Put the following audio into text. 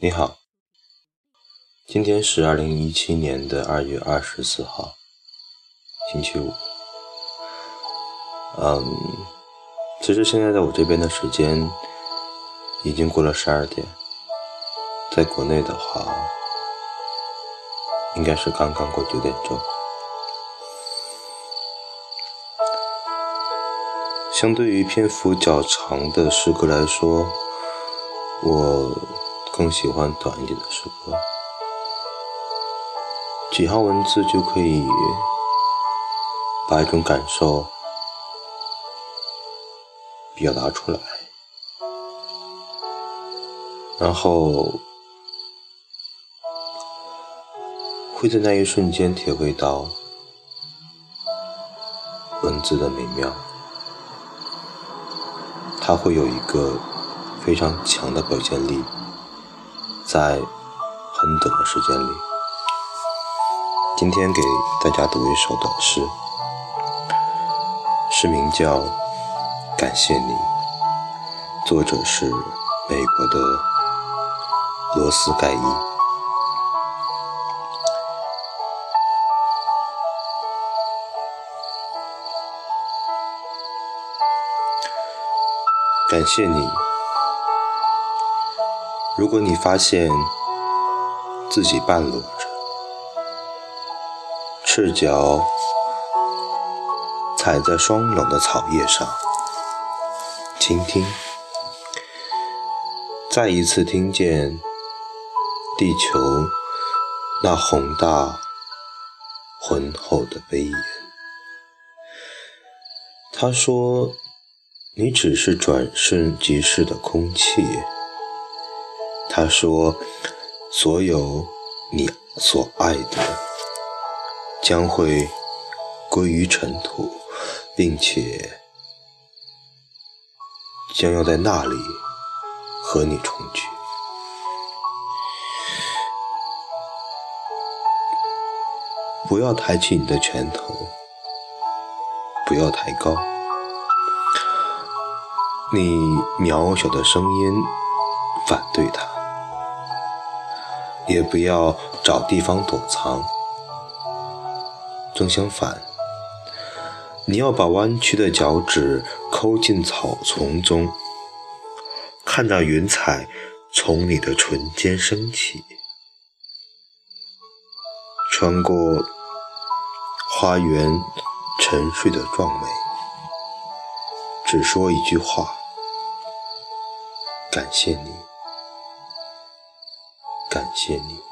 你好，今天是二零一七年的二月二十四号，星期五。嗯，其实现在在我这边的时间已经过了十二点，在国内的话，应该是刚刚过九点钟。相对于篇幅较长的诗歌来说，我更喜欢短一点的诗歌，几行文字就可以把一种感受表达出来，然后会在那一瞬间体会到文字的美妙。它会有一个非常强的表现力，在很短的时间里。今天给大家读一首短诗，诗名叫《感谢你》，作者是美国的罗斯盖伊。感谢你。如果你发现自己半裸着，赤脚踩在霜冷的草叶上，倾听，再一次听见地球那宏大浑厚的威严。他说。你只是转瞬即逝的空气。他说：“所有你所爱的将会归于尘土，并且将要在那里和你重聚。”不要抬起你的拳头，不要抬高。你渺小的声音反对他，也不要找地方躲藏。正相反，你要把弯曲的脚趾抠进草丛中，看着云彩从你的唇间升起，穿过花园沉睡的壮美，只说一句话。感谢你，感谢你。